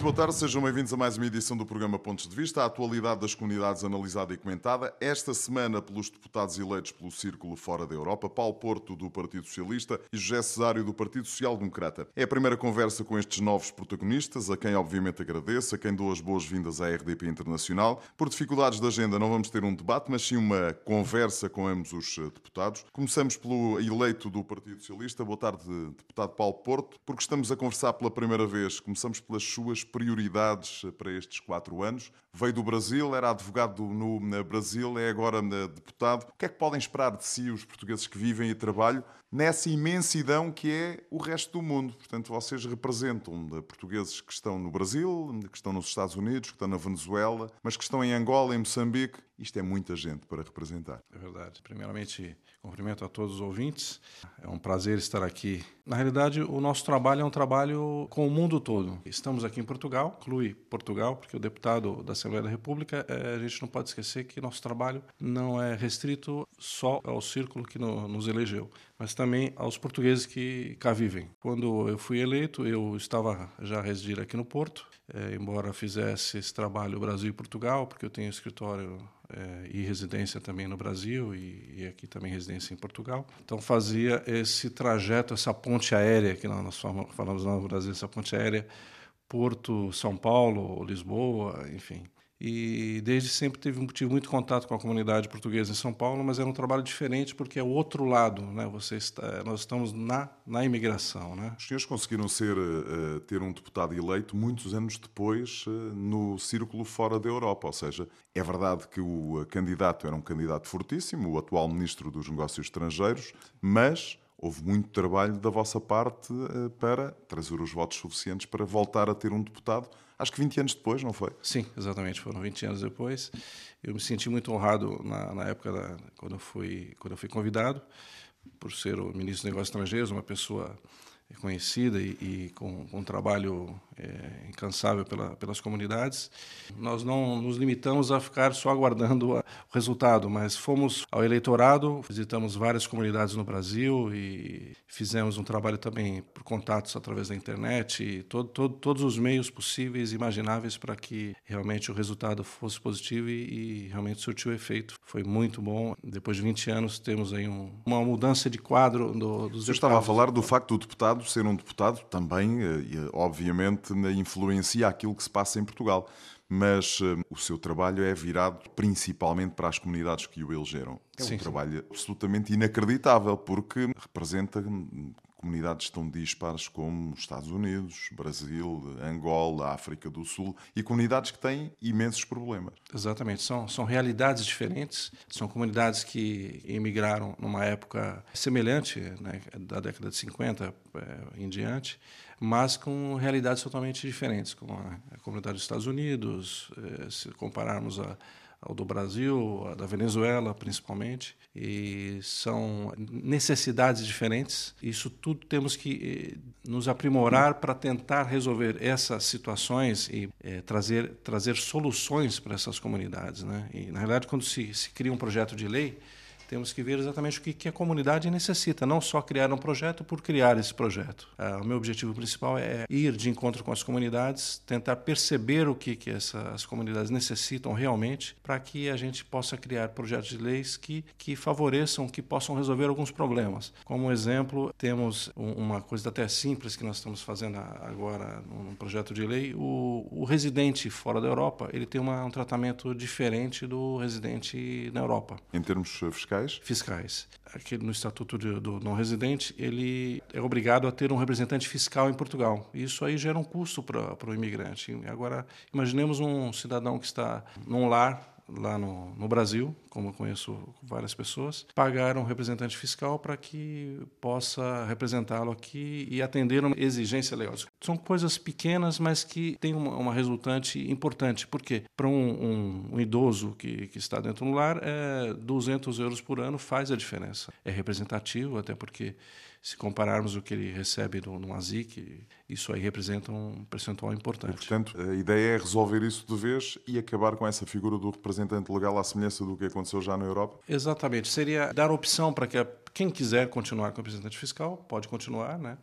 Muito boa tarde, sejam bem-vindos a mais uma edição do programa Pontos de Vista, a atualidade das comunidades analisada e comentada. Esta semana pelos deputados eleitos pelo Círculo Fora da Europa, Paulo Porto, do Partido Socialista, e José Cesário, do Partido Social Democrata. É a primeira conversa com estes novos protagonistas, a quem obviamente agradeço, a quem dou as boas-vindas à RDP Internacional. Por dificuldades da agenda não vamos ter um debate, mas sim uma conversa com ambos os eh, deputados. Começamos pelo eleito do Partido Socialista. Boa tarde, deputado Paulo Porto, porque estamos a conversar pela primeira vez. Começamos pelas suas prioridades para estes quatro anos. Veio do Brasil, era advogado no Brasil, é agora deputado. O que é que podem esperar de si os portugueses que vivem e trabalham nessa imensidão que é o resto do mundo? Portanto, vocês representam portugueses que estão no Brasil, que estão nos Estados Unidos, que estão na Venezuela, mas que estão em Angola, em Moçambique. Isto é muita gente para representar. É verdade. Primeiramente, cumprimento a todos os ouvintes. É um prazer estar aqui. Na realidade, o nosso trabalho é um trabalho com o mundo todo. Estamos aqui em Portugal, inclui Portugal, porque o deputado da Assembleia da República, eh, a gente não pode esquecer que nosso trabalho não é restrito só ao círculo que nos elegeu, mas também aos portugueses que cá vivem. Quando eu fui eleito, eu estava já a residir aqui no Porto, é, embora fizesse esse trabalho Brasil e Portugal, porque eu tenho escritório é, e residência também no Brasil e, e, aqui também residência em Portugal. Então fazia esse trajeto, essa ponte aérea que nós falamos no Brasil, essa ponte aérea Porto, São Paulo, Lisboa, enfim e desde sempre tive, tive muito contato com a comunidade portuguesa em São Paulo, mas era um trabalho diferente porque é o outro lado, né? Você está, nós estamos na, na imigração, né? Os senhores conseguiram ser uh, ter um deputado eleito muitos anos depois uh, no círculo fora da Europa, ou seja, é verdade que o candidato era um candidato fortíssimo, o atual ministro dos Negócios Estrangeiros, mas houve muito trabalho da vossa parte para trazer os votos suficientes para voltar a ter um deputado acho que 20 anos depois, não foi? Sim, exatamente, foram 20 anos depois. Eu me senti muito honrado na, na época da, quando, eu fui, quando eu fui convidado, por ser o ministro dos Negócios Estrangeiros, uma pessoa conhecida e, e com, com, um trabalho é, incansável pela, pelas comunidades. Nós não nos limitamos a ficar só aguardando o resultado, mas fomos ao eleitorado, visitamos várias comunidades no Brasil e fizemos um trabalho também por contatos através da internet todo, todo, todos os meios possíveis e imagináveis para que realmente o resultado fosse positivo e, e, realmente surtiu efeito. Foi muito bom. Depois de 20 anos temos aí um, uma mudança de quadro do, dos Você estava a falar do facto do deputado ser um deputado também, eh, obviamente, influencia aquilo que se passa em Portugal. Mas uh, o seu trabalho é virado principalmente para as comunidades que o elegeram. É sim, um trabalho absolutamente inacreditável, porque representa hum, comunidades tão dispares como os Estados Unidos, Brasil, Angola, África do Sul e comunidades que têm imensos problemas. Exatamente, são, são realidades diferentes, são comunidades que emigraram numa época semelhante, né, da década de 50 é, eh, em diante, mas com realidades totalmente diferentes, como a, comunidade dos Estados Unidos, eh, se compararmos a, ao do Brasil, da Venezuela principalmente, e são necessidades diferentes. Isso tudo temos que eh, nos aprimorar para tentar resolver essas situações e é, trazer trazer soluções para essas comunidades, né? E na realidade quando se, se cria um projeto de lei temos que ver exatamente o que a comunidade necessita, não só criar um projeto por criar esse projeto. Ah, o meu objetivo principal é ir de encontro com as comunidades, tentar perceber o que, que essas comunidades necessitam realmente, para que a gente possa criar projetos de leis que, que favoreçam, que possam resolver alguns problemas. Como exemplo, temos uma coisa até simples que nós estamos fazendo agora num projeto de lei. O, o residente fora da Europa ele tem uma, um tratamento diferente do residente na Europa. Em termos fiscais? Fiscais? Fiscais. Aqui no Estatuto de, do Não Residente, ele é obrigado a ter um representante fiscal em Portugal. Isso aí gera um custo para o imigrante. Agora, imaginemos um cidadão que está num lar lá no, no, Brasil, como eu conheço várias pessoas, pagar um representante fiscal para que possa representá-lo aqui e atender uma exigência legal. São coisas pequenas, mas que têm uma, uma resultante importante. Por quê? Para um, um, um, idoso que, que está dentro do lar, é, 200 euros por ano faz a diferença. É representativo, até porque se compararmos o que ele recebe no, no ASIC, isso aí representa um percentual importante. E, portanto, a ideia é resolver isso de vez e acabar com essa figura do representante legal à semelhança do que aconteceu já na Europa? Exatamente. Seria dar opção para que a, quem quiser continuar com o representante fiscal, pode continuar, né?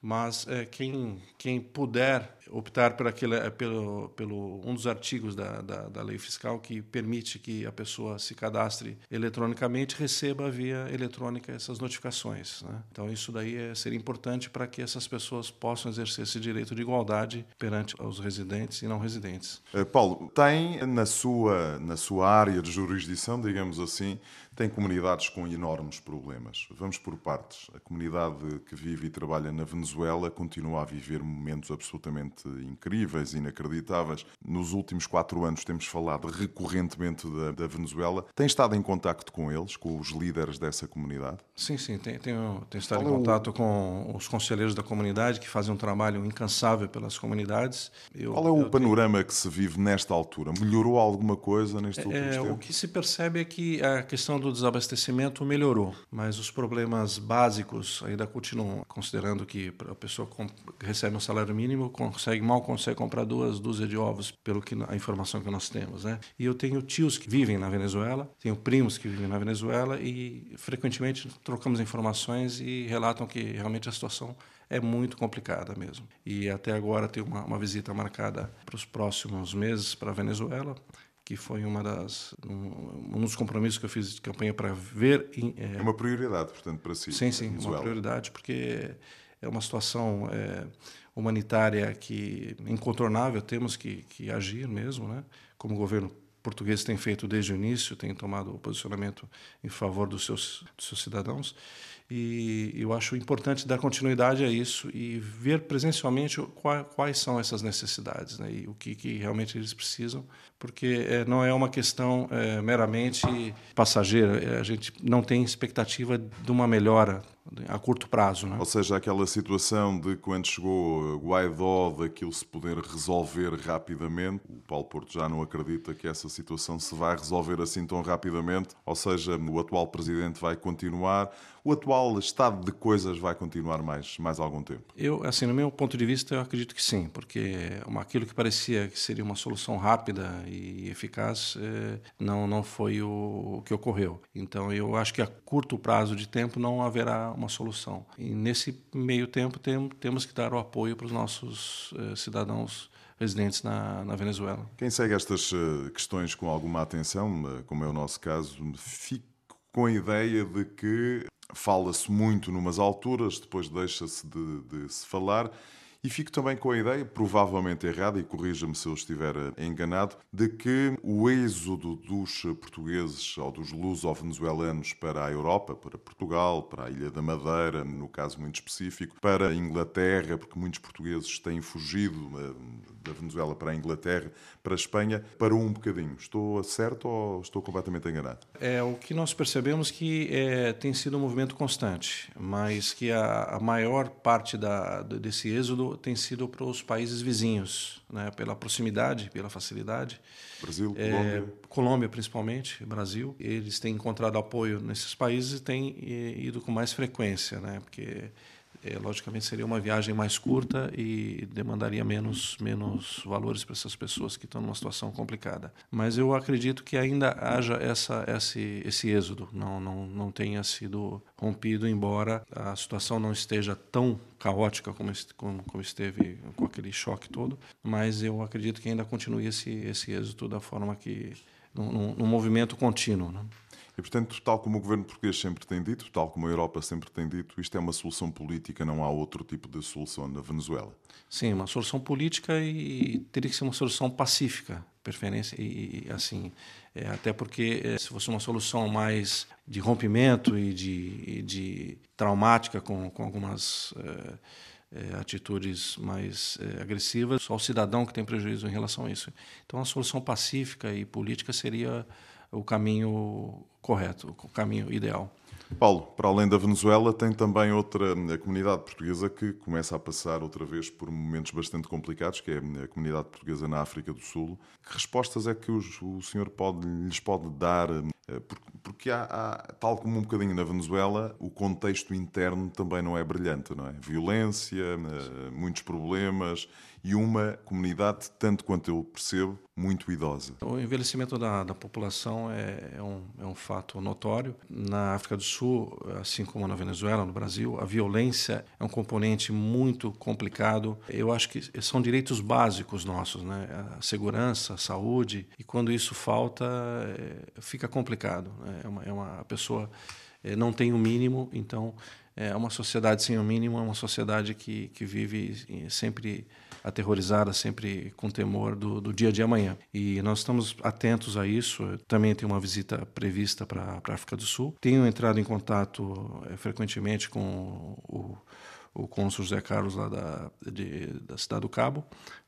Mas é, quem, quem puder optar por aquele, é, pelo, pelo um dos artigos da, da, da, lei fiscal que permite que a pessoa se cadastre eletronicamente receba via eletrônica essas notificações. Né? Então isso daí é, seria importante para que essas pessoas possam exercer esse direito de igualdade perante os residentes e não residentes. Uh, Paulo, tem na sua, na sua área de jurisdição, digamos assim, tem comunidades com enormes problemas. Vamos por partes. A comunidade que vive e trabalha na Venezuela continua a viver momentos absolutamente incríveis, inacreditáveis. Nos últimos quatro anos temos falado recorrentemente da, da Venezuela. Tem estado em contacto com eles, com os líderes dessa comunidade? Sim, sim. Tenho, tenho, tenho estado Qual em contato é o... com os conselheiros da comunidade que fazem um trabalho incansável pelas comunidades. Eu, Qual é o panorama tenho... que se vive nesta altura? Melhorou alguma coisa neste é, último é, tempo? O que se percebe é que a questão do do desabastecimento melhorou, mas os problemas básicos ainda continuam, considerando que a pessoa recebe um salário mínimo, consegue mal consegue comprar duas dúzias de ovos, pelo que a informação que nós temos, né? E eu tenho tios que vivem na Venezuela, tenho primos que vivem na Venezuela e frequentemente trocamos informações e relatam que realmente a situação é muito complicada mesmo. E até agora tem uma, uma visita marcada para os próximos meses para a Venezuela que foi uma das um, um dos compromissos que eu fiz de campanha para ver é, é, uma prioridade portanto para si sim sim uma prioridade porque é uma situação é, humanitária que incontornável temos que, que agir mesmo né? Como o governo português tem feito desde o início tem tomado o posicionamento em favor dos seus dos seus cidadãos e eu acho importante dar continuidade a isso e ver presencialmente quais são essas necessidades né, e o que, que realmente eles precisam, porque é, não é uma questão é, meramente passageira. A gente não tem expectativa de uma melhora a curto prazo. Né? Ou seja, aquela situação de quando chegou Guaidó daquilo se poder resolver rapidamente, o Paulo Porto já não acredita que essa situação se vai resolver assim tão rapidamente, ou seja, o atual presidente vai continuar, o atual estado de coisas vai continuar mais, mais algum tempo? Eu, assim, no meu ponto de vista, eu acredito que sim, porque aquilo que parecia que seria uma solução rápida e eficaz eh, não, não foi o que ocorreu. Então, eu acho que a curto prazo de tempo não haverá uma solução. E nesse meio tempo tem, temos que dar o apoio para os nossos eh, cidadãos residentes na, na, Venezuela. Quem segue estas eh, questões com alguma atenção, como é o nosso caso, fica com a ideia de que fala-se muito numas alturas, depois deixa-se de, de se falar. E fico também com a ideia, provavelmente errada, e corrija-me se eu estiver enganado, de que o êxodo dos portugueses ou dos luso-venezuelanos para a Europa, para Portugal, para a Ilha da Madeira, no caso muito específico, para a Inglaterra, porque muitos portugueses têm fugido eh, da Venezuela para a Inglaterra, para a Espanha, parou um bocadinho. Estou certo ou estou completamente enganado? É, o que nós percebemos que é, tem sido um movimento constante, mas que a, a maior parte da, desse êxodo tem sido para os países vizinhos, né? pela proximidade, pela facilidade. Brasil, é, Colômbia. Colômbia, principalmente, Brasil. Eles têm encontrado apoio nesses países e têm ido com mais frequência, né? porque é, logicamente seria uma viagem mais curta e demandaria menos, menos valores para essas pessoas que estão numa situação complicada. Mas eu acredito que ainda haja essa, esse, esse êxodo, não, não, não tenha sido rompido, embora a situação não esteja tão caótica como, como, como esteve com aquele choque todo, mas eu acredito que ainda continue esse, esse êxodo da forma que, num, num movimento contínuo. Né? E, portanto, tal como o governo português sempre tem dito, tal como a Europa sempre tem dito, isto é uma solução política, não há outro tipo de solução na Venezuela. Sim, uma solução política e teria que ser uma solução pacífica, preferência e assim, é, até porque é, se fosse uma solução mais de rompimento e de, e de traumática com, com algumas é, é, atitudes mais é, agressivas, só o cidadão que tem prejuízo em relação a isso. Então, a solução pacífica e política seria o caminho correto, o caminho ideal. Paulo, para além da Venezuela, tem também outra a comunidade portuguesa que começa a passar outra vez por momentos bastante complicados, que é a comunidade portuguesa na África do Sul. Que respostas é que os, o senhor pode, lhes pode dar? Eh, porque há, há, tal como um bocadinho na Venezuela, o contexto interno também não é brilhante, não é? Violência, eh, muitos problemas e uma comunidade, tanto quanto eu percebo, muito idosa. O envelhecimento da, da população é, é, um, é um fato notório. Na África do Sul, assim como na Venezuela, no Brasil, a violência é um componente muito complicado. Eu acho que são direitos básicos nossos, né? A segurança, a saúde, e quando isso falta, é, fica complicado. Né? É uma, é uma pessoa é, não tem o mínimo, então é uma sociedade sem o mínimo, é uma sociedade que, que vive sempre aterrorizada, sempre com temor do, do dia de amanhã. E nós estamos atentos a isso. Também tem uma visita prevista para a África do Sul. Tenho entrado em contato é, frequentemente com o, o cônsul José Carlos lá da, de, da Cidade do Cabo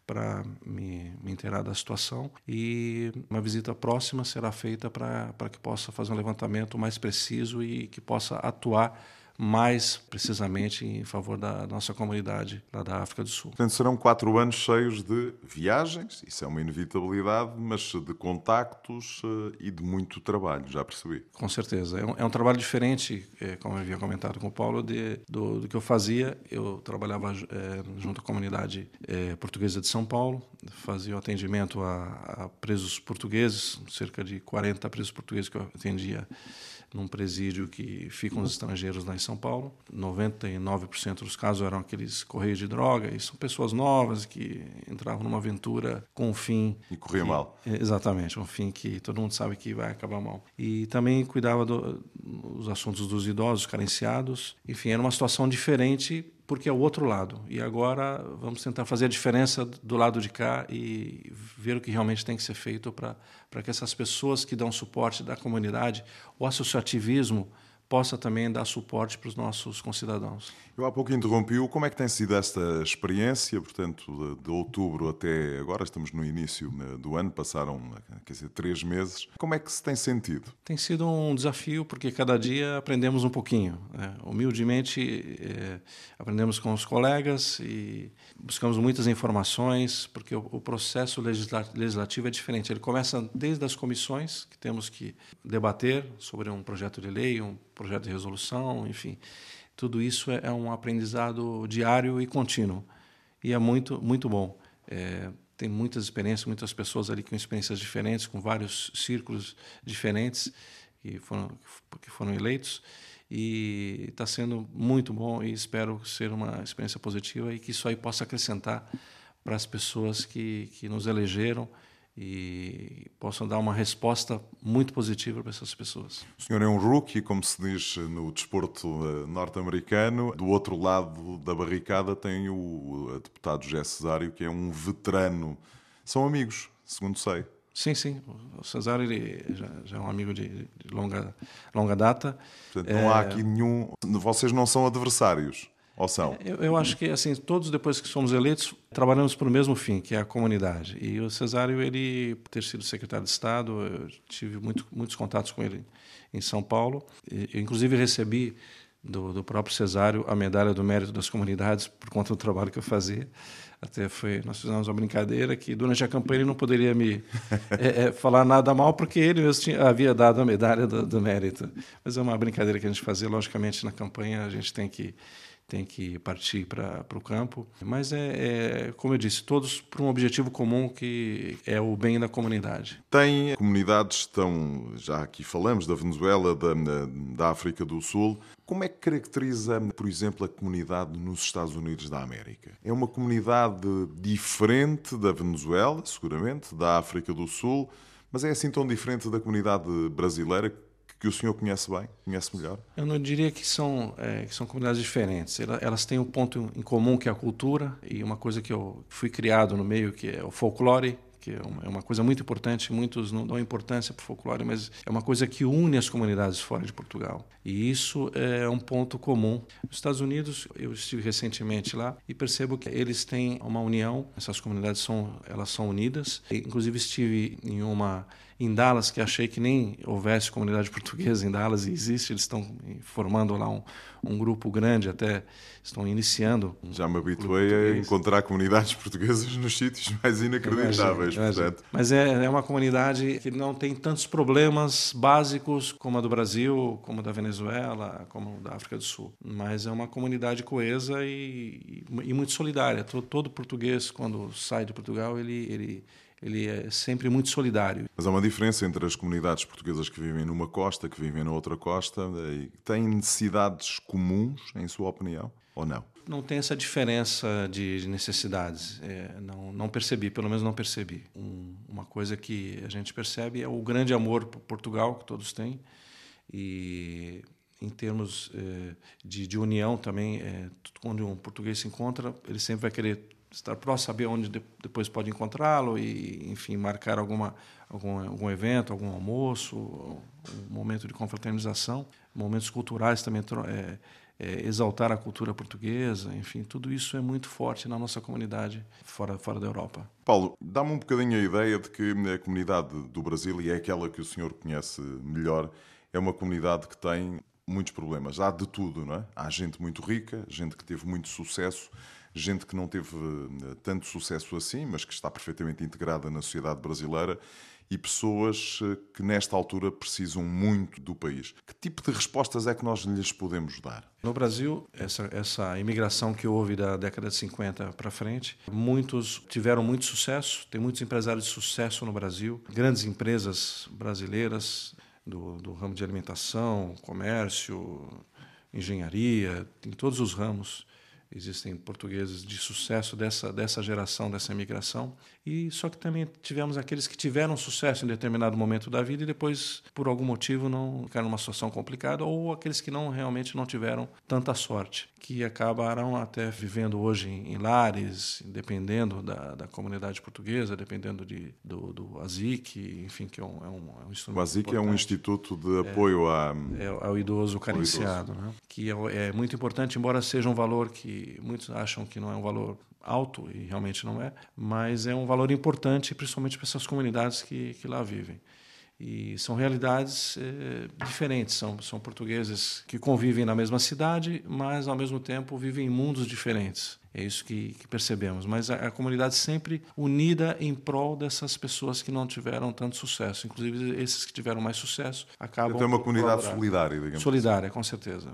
para me, me inteirar da situação. E uma visita próxima será feita para que possa fazer um levantamento mais preciso e que possa atuar mais precisamente em favor da nossa comunidade lá da África do Sul. Portanto, serão quatro anos cheios de viagens, isso é uma inevitabilidade, mas de contactos eh, e de muito trabalho, já percebi. Com certeza. É um, é um trabalho diferente, é, como eu havia comentado com o Paulo, de, do, do, que eu fazia. Eu trabalhava é, junto à comunidade é, portuguesa de São Paulo, fazia o atendimento a, a presos portugueses, cerca de 40 presos portugueses que eu atendia num presídio que ficam os estrangeiros lá em São Paulo. 99% dos casos eram aqueles correios de droga, e são pessoas novas que entravam numa aventura com um fim. E corria que, mal. Exatamente, um fim que todo mundo sabe que vai acabar mal. E também cuidava dos assuntos dos idosos carenciados. Enfim, era uma situação diferente porque é o outro lado. E agora vamos tentar fazer a diferença do lado de cá e ver o que realmente tem que ser feito para que essas pessoas que dão suporte da comunidade, o associativismo, possa também dar suporte para os nossos concidadãos. Eu há pouco interrompi-o. Como é que tem sido esta experiência? Portanto, de, de, outubro até agora, estamos no início né, do ano, passaram quer dizer, três meses. Como é que se tem sentido? Tem sido um desafio, porque cada dia aprendemos um pouquinho. Né? Humildemente, é, aprendemos com os colegas e buscamos muitas informações, porque o, o processo legislativo é diferente. Ele começa desde as comissões, que temos que debater sobre um projeto de lei, um projeto de resolução, enfim. Tudo isso é, é um aprendizado diário e contínuo. E é muito, muito bom. É, tem muitas experiências, muitas pessoas ali com experiências diferentes, com vários círculos diferentes que foram, que foram eleitos. E está sendo muito bom e espero ser uma experiência positiva e que isso aí possa acrescentar para as pessoas que, que nos elegeram e possam dar uma resposta muito positiva para essas pessoas. O senhor é um rookie, como se diz no desporto eh, norte-americano. Do outro lado da barricada tem o deputado José Cesário, que é um veterano. São amigos, segundo sei. Sim, sim. O Cesário já, já é um amigo de, de, longa, longa data. Portanto, não é... há aqui nenhum. Vocês não são adversários. Ou são? Eu, eu, acho que assim todos depois que somos eleitos trabalhamos para o mesmo fim, que é a comunidade. E o Cesário, ele por ter sido secretário de Estado, eu tive muito, muitos contatos com ele em São Paulo. Eu, inclusive recebi do, do, próprio Cesário a medalha do mérito das comunidades por conta do trabalho que eu fazia. Até foi, nós fizemos uma brincadeira que durante a campanha ele não poderia me é, é, falar nada mal porque ele mesmo tinha, havia dado a medalha do, do mérito. Mas é uma brincadeira que a gente fazia. Logicamente, na campanha a gente tem que tem que partir para o campo. Mas é, é, como eu disse, todos por um objetivo comum que é o bem da comunidade. Tem comunidades, estão, já aqui falamos da Venezuela, da, da África do Sul. Como é que caracteriza, por exemplo, a comunidade nos Estados Unidos da América? É uma comunidade diferente da Venezuela, seguramente, da África do Sul, mas é assim tão diferente da comunidade brasileira que o senhor conhece bem, conhece melhor? Eu não diria que são, é, que são comunidades diferentes. Elas têm um ponto em comum que é a cultura e uma coisa que eu fui criado no meio que é o folclore que é uma, é coisa muito importante. Muitos não dão importância para o folclore, mas é uma coisa que une as comunidades fora de Portugal. E isso é um ponto comum. Nos Estados Unidos, eu estive recentemente lá e percebo que eles têm uma união. Essas comunidades são elas são unidas. Inclusive estive em uma em Dallas, que achei que nem houvesse comunidade portuguesa em Dallas, e existe, eles estão formando lá um, um grupo grande, até estão iniciando. Já me habituei a encontrar comunidades portuguesas nos sítios mais inacreditáveis. Imagino, portanto. Mas é, é uma comunidade que não tem tantos problemas básicos como a do Brasil, como a da Venezuela, como a da África do Sul. Mas é uma comunidade coesa e, e, muito solidária. Todo, todo português, quando sai de Portugal, ele, ele ele é sempre muito solidário. Mas há uma diferença entre as comunidades portuguesas que vivem numa costa, que vivem na outra costa, e têm necessidades comuns, em sua opinião, ou não? Não tem essa diferença de necessidades. É, não, não percebi, pelo menos não percebi. Um, uma coisa que a gente percebe é o grande amor por Portugal que todos têm e em termos é, de, de, união também, é, quando um português se encontra, ele sempre vai querer estar próximo, saber onde depois pode encontrá-lo e, enfim, marcar alguma, algum, algum evento, algum almoço, um momento de confraternização, momentos culturais também, é, é, exaltar a cultura portuguesa, enfim, tudo isso é muito forte na nossa comunidade fora, fora da Europa. Paulo, dá-me um bocadinho a ideia de que a comunidade do Brasil, e é aquela que o senhor conhece melhor, é uma comunidade que tem muitos problemas. Há de tudo, não é? Há gente muito rica, gente que teve muito sucesso, gente que não teve eh, tanto sucesso assim, mas que está perfeitamente integrada na sociedade brasileira e pessoas eh, que nesta altura precisam muito do país. Que tipo de respostas é que nós lhes podemos dar? No Brasil, essa, essa imigração que houve da década de 50 para frente, muitos tiveram muito sucesso, tem muitos empresários de sucesso no Brasil, grandes empresas brasileiras do, do ramo de alimentação, comércio, engenharia, em todos os ramos existem portugueses de sucesso dessa, dessa geração, dessa imigração. E só que também tivemos aqueles que tiveram sucesso em determinado momento da vida e depois, por algum motivo, não ficaram numa situação complicada, ou aqueles que não realmente não tiveram tanta sorte, que acabaram até vivendo hoje em, lares, dependendo da, da comunidade portuguesa, dependendo de, do, do ASIC, enfim, que é um, é um, é um instrumento. O ASIC é um instituto de apoio é, a, é, ao idoso carenciado, né? que é, é muito importante, embora seja um valor que muitos acham que não é um valor alto, e realmente não é, mas é um valor importante, principalmente para essas comunidades que, que lá vivem. E são realidades eh, diferentes, são, são portugueses que convivem na mesma cidade, mas ao mesmo tempo vivem em mundos diferentes. É isso que, que percebemos. Mas a, a, comunidade sempre unida em prol dessas pessoas que não tiveram tanto sucesso. Inclusive, esses que tiveram mais sucesso acabam. Então, é uma comunidade solidária, digamos. Solidária, assim. com certeza.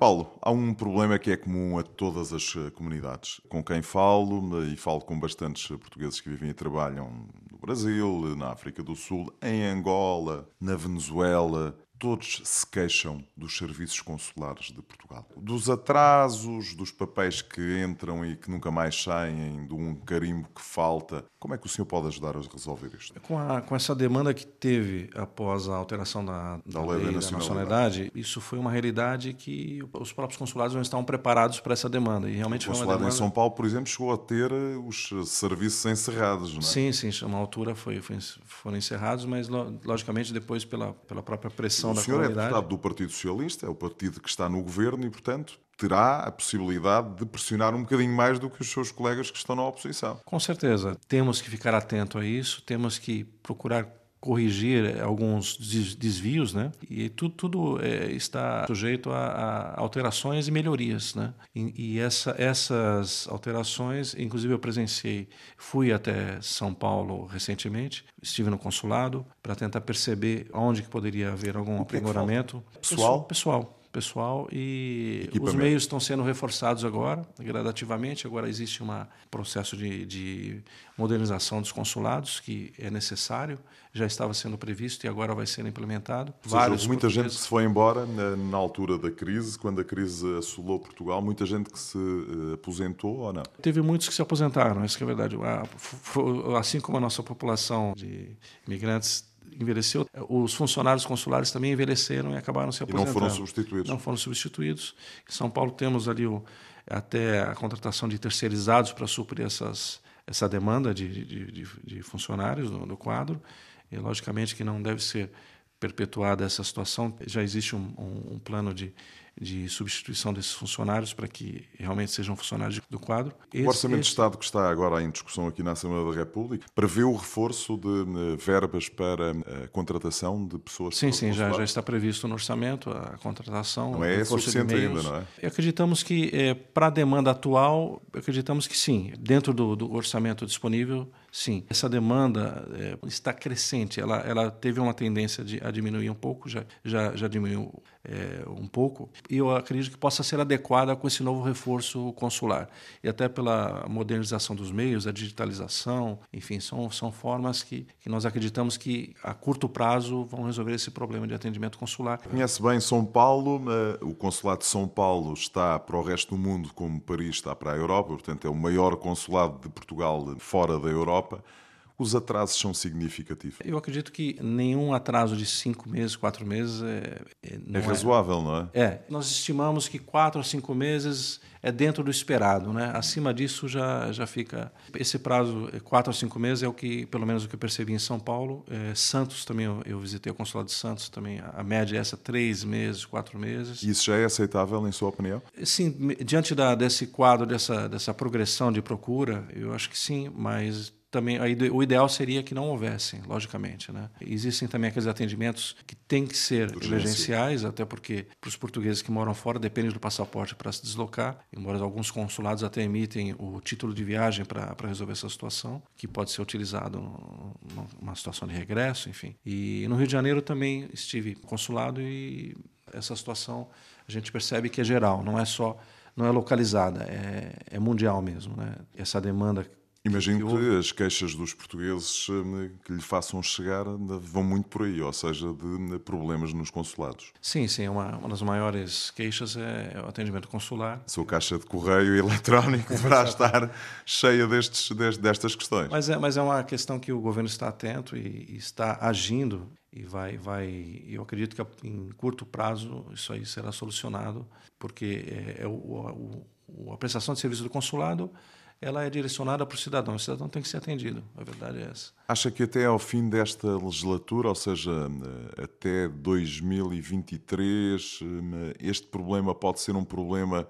Paulo, há um problema que é comum a todas as eh, comunidades. Com quem falo, e falo com bastantes portugueses que vivem e trabalham no Brasil, na África do Sul, em Angola, na Venezuela, todos se queixam dos serviços consulares de Portugal. Dos atrasos, dos papéis que entram e que nunca mais saem, de um carimbo que falta. Como é que o senhor pode ajudar a resolver isto? Com, a, com essa demanda que teve após a alteração da, da, da lei, lei da nacionalidade, isso foi uma realidade que os próprios consulados não estavam preparados para essa demanda. E realmente o consulado demanda... em São Paulo, por exemplo, chegou a ter eh, os serviços encerrados, não é? Sim, sim. Uma altura foi, foi, foram encerrados, mas logicamente depois pela, pela própria pressão o da senhor é deputado do Partido Socialista, é o partido que está no governo e, portanto, terá a possibilidade de pressionar um bocadinho mais do que os seus colegas que estão na oposição. Com certeza. Temos que ficar atento a isso, temos que procurar corrigir alguns desvios, né? E tudo, tudo é, está sujeito a, a, alterações e melhorias, né? E, e essa, essas alterações, inclusive eu presenciei, fui até São Paulo recentemente, estive no consulado para tentar perceber onde que poderia haver algum é aprimoramento. Pessoal? Pessoal pessoal e os meios estão sendo reforçados agora, gradativamente. Agora existe um processo de, de, modernização dos consulados que é necessário, já estava sendo previsto e agora vai ser implementado. Ou seja, Vários muita gente que se foi embora na, na, altura da crise, quando a crise assolou Portugal, muita gente que se uh, aposentou ou não? Teve muitos que se aposentaram, isso que é verdade. Assim como a nossa população de imigrantes envelheceu, os funcionários consulares também envelheceram e acabaram se aposentando. E não foram substituídos. Não foram substituídos. Em São Paulo temos ali o, até a contratação de terceirizados para suprir essas, essa demanda de, de, de, funcionários no, no, quadro. E, logicamente, que não deve ser perpetuada essa situação. Já existe um, um, um plano de, de substituição desses funcionários para que realmente sejam funcionários do quadro. Esse, o Orçamento esse... de Estado que está agora em discussão aqui na Assembleia da República prevê o reforço de uh, verbas para a contratação de pessoas Sim, sim, já, já está previsto no orçamento a contratação. Não é suficiente ainda, não é? Acreditamos que, é, para a demanda atual, acreditamos que sim. Dentro do, do orçamento disponível, sim. Essa demanda é, está crescente. Ela, ela teve uma tendência de, a diminuir um pouco, já, já, já diminuiu é, um pouco. E eu acredito que possa ser adequada com esse novo reforço consular. E até pela modernização dos meios, a digitalização, enfim, são, são formas que, que nós acreditamos que a curto prazo vão resolver esse problema de atendimento consular. Conhece bem São Paulo, o consulado de São Paulo está para o resto do mundo como Paris está para a Europa, portanto é o maior consulado de Portugal fora da Europa os atrasos são significativos? Eu acredito que nenhum atraso de cinco meses, quatro meses é. É, é razoável, não é? É. Nós estimamos que quatro a cinco meses é dentro do esperado, né? Acima disso já, já fica. Esse prazo, é quatro a cinco meses, é o que, pelo menos o que eu percebi em São Paulo. É, Santos também, eu, eu, visitei o consulado de Santos também, a média é essa, três meses, quatro meses. Isso já é aceitável, em sua opinião? Sim, diante da, desse quadro, dessa, dessa progressão de procura, eu acho que sim, mas também o ideal seria que não houvessem, logicamente. Né? Existem também aqueles atendimentos que têm que ser emergenciais, até porque para os portugueses que moram fora depende do passaporte para se deslocar, embora alguns consulados até emitem o título de viagem para resolver essa situação, que pode ser utilizado numa situação de regresso, enfim. E no Rio de Janeiro também estive consulado e essa situação a gente percebe que é geral, não é só não é localizada, é, é mundial mesmo, né? Essa demanda Imagino que as queixas dos portugueses eh, que lhe façam chegar vão muito por aí, ou seja, de problemas nos consulados. Sim, sim. Uma, uma das maiores queixas é o atendimento consular. A sua caixa de correio eletrónico deverá estar cheia destes, destas questões. Mas é, mas é uma questão que o governo está atento e, e está agindo e vai, vai. Eu acredito que em curto prazo isso aí será solucionado, porque é, é o, o, a prestação de serviço do consulado ela é direcionada para o cidadão. O cidadão tem que ser atendido, a verdade é essa. Acha que até ao fim desta legislatura, ou seja, eh, até 2023, eh, este problema pode ser um problema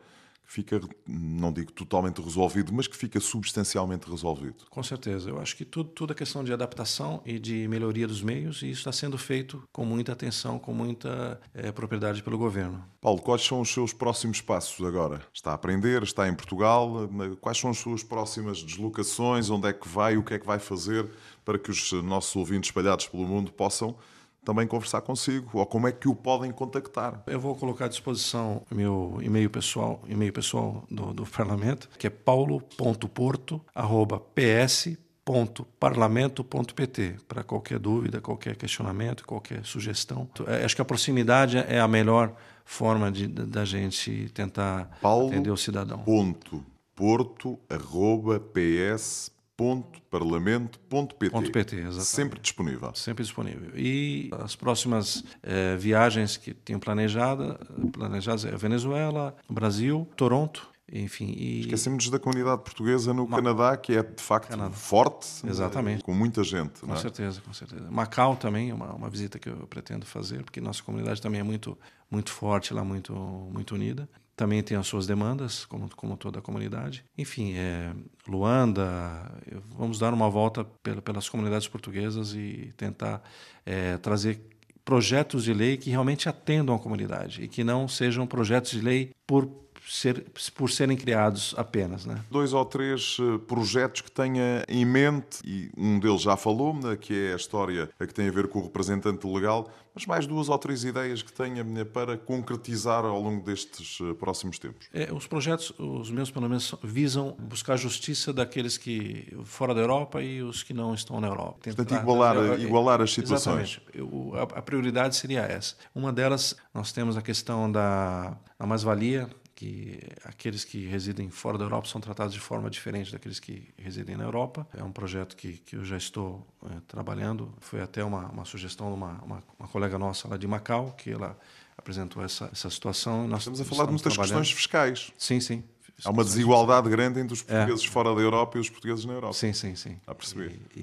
fica, não digo totalmente resolvido, mas que fica substancialmente resolvido. Com certeza. Eu acho que tudo, tudo é questão de adaptação e de melhoria dos meios, e isso está sendo feito com muita atenção, com muita é, propriedade pelo governo. Paulo, quais são os seus próximos passos agora? Está a aprender, está em Portugal, quais são as suas próximas deslocações, onde é que vai, o que é que vai fazer para que os nossos ouvintes espalhados pelo mundo possam também conversar consigo ou como é que o podem contactar. Eu vou colocar à disposição o meu e-mail pessoal, e-mail pessoal do, do Parlamento, que é paulo.porto@ps.parlamento.pt para qualquer dúvida, qualquer questionamento, qualquer sugestão. É, acho que a proximidade é a melhor forma de da gente tentar Paulo. atender o cidadão. Ponto Porto, arroba, ps, parlamento.pt. .pt, Sempre disponível. Sempre disponível. E as próximas eh, viagens que tenho planejada, planejadas é Venezuela, Brasil, Toronto, enfim. E... Esquecemos da comunidade portuguesa no Canadá, que é de facto Canadá. forte, Exatamente. com muita gente. Com é? certeza, com certeza. Macau também, uma, uma visita que eu pretendo fazer, porque nossa comunidade também é muito, muito forte lá, muito, muito unida também tem as suas demandas, como, como toda a comunidade. Enfim, é, Luanda, vamos dar uma volta pelas comunidades portuguesas e tentar é, trazer projetos de lei que realmente atendam a comunidade e que não sejam projetos de lei por ser, por serem criados apenas. Né? Dois ou três eh, projetos que tenha em mente, e um deles já falou, né, que é a história que tem a ver com o representante legal, mas mais duas ou três ideias que tenha para concretizar ao longo destes eh, próximos tempos. É, os projetos, os meus pelo menos, visam buscar justiça daqueles que fora da Europa e os que não estão na Europa. Tentar, Portanto, igualar, igualar as situações. Exatamente. Eu, a, a prioridade seria essa. Uma delas, nós temos a questão da, da mais-valia, que aqueles que residem fora da Europa são tratados de forma diferente daqueles que residem na Europa. É um projeto que, que eu já estou é, trabalhando. Foi até uma, uma sugestão de uma, uma, uma, colega nossa lá de Macau, que ela apresentou essa, essa situação. Nós estamos a falar de muitas questões fiscais. Sim, sim. Há uma desigualdade grande entre os portugueses é. fora da Europa e os portugueses na Europa. Sim, sim, sim. A perceber. E,